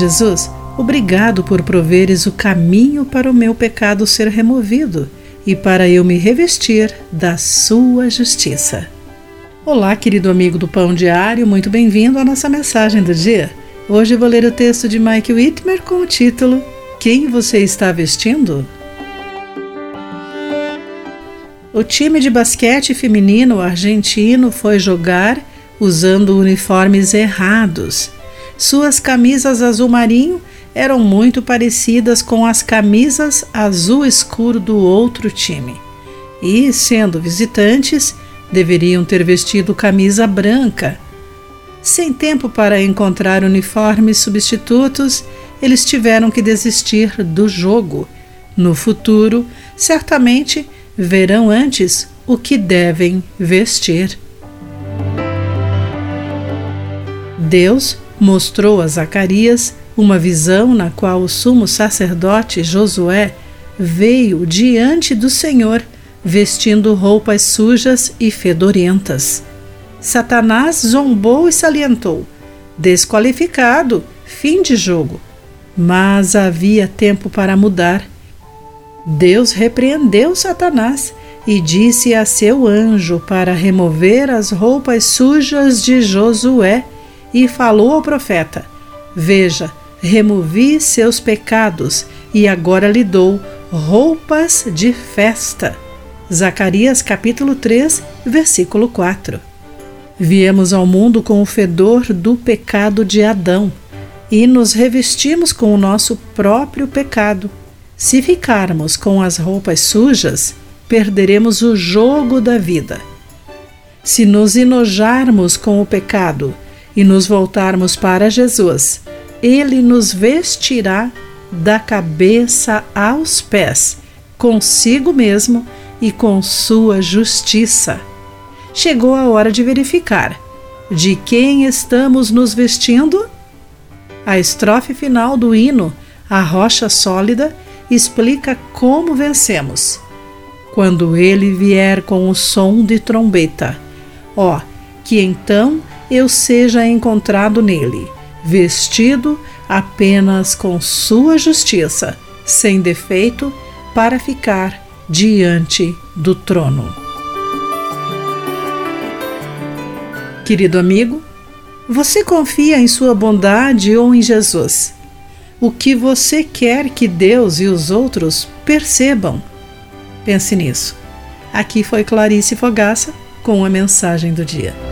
Jesus, obrigado por proveres o caminho para o meu pecado ser removido e para eu me revestir da sua justiça. Olá, querido amigo do Pão Diário, muito bem-vindo à nossa mensagem do dia. Hoje vou ler o texto de Mike Whitmer com o título Quem você está vestindo? O time de basquete feminino argentino foi jogar usando uniformes errados. Suas camisas azul marinho eram muito parecidas com as camisas azul escuro do outro time. E, sendo visitantes, deveriam ter vestido camisa branca. Sem tempo para encontrar uniformes substitutos, eles tiveram que desistir do jogo. No futuro, certamente verão antes o que devem vestir. Deus mostrou a Zacarias uma visão na qual o sumo sacerdote Josué veio diante do Senhor vestindo roupas sujas e fedorentas. Satanás zombou e salientou: desqualificado, fim de jogo. Mas havia tempo para mudar. Deus repreendeu Satanás e disse a seu anjo para remover as roupas sujas de Josué e falou ao profeta: Veja, removi seus pecados e agora lhe dou roupas de festa. Zacarias capítulo 3, versículo 4. Viemos ao mundo com o fedor do pecado de Adão e nos revestimos com o nosso próprio pecado. Se ficarmos com as roupas sujas, perderemos o jogo da vida. Se nos enojarmos com o pecado e nos voltarmos para Jesus, ele nos vestirá da cabeça aos pés, consigo mesmo e com sua justiça. Chegou a hora de verificar de quem estamos nos vestindo? A estrofe final do hino, A Rocha Sólida, explica como vencemos. Quando ele vier com o som de trombeta, ó, que então eu seja encontrado nele, vestido apenas com sua justiça, sem defeito, para ficar diante do trono. Querido amigo, você confia em sua bondade ou em Jesus? o que você quer que Deus e os outros percebam. Pense nisso. Aqui foi Clarice Fogaça com a mensagem do dia.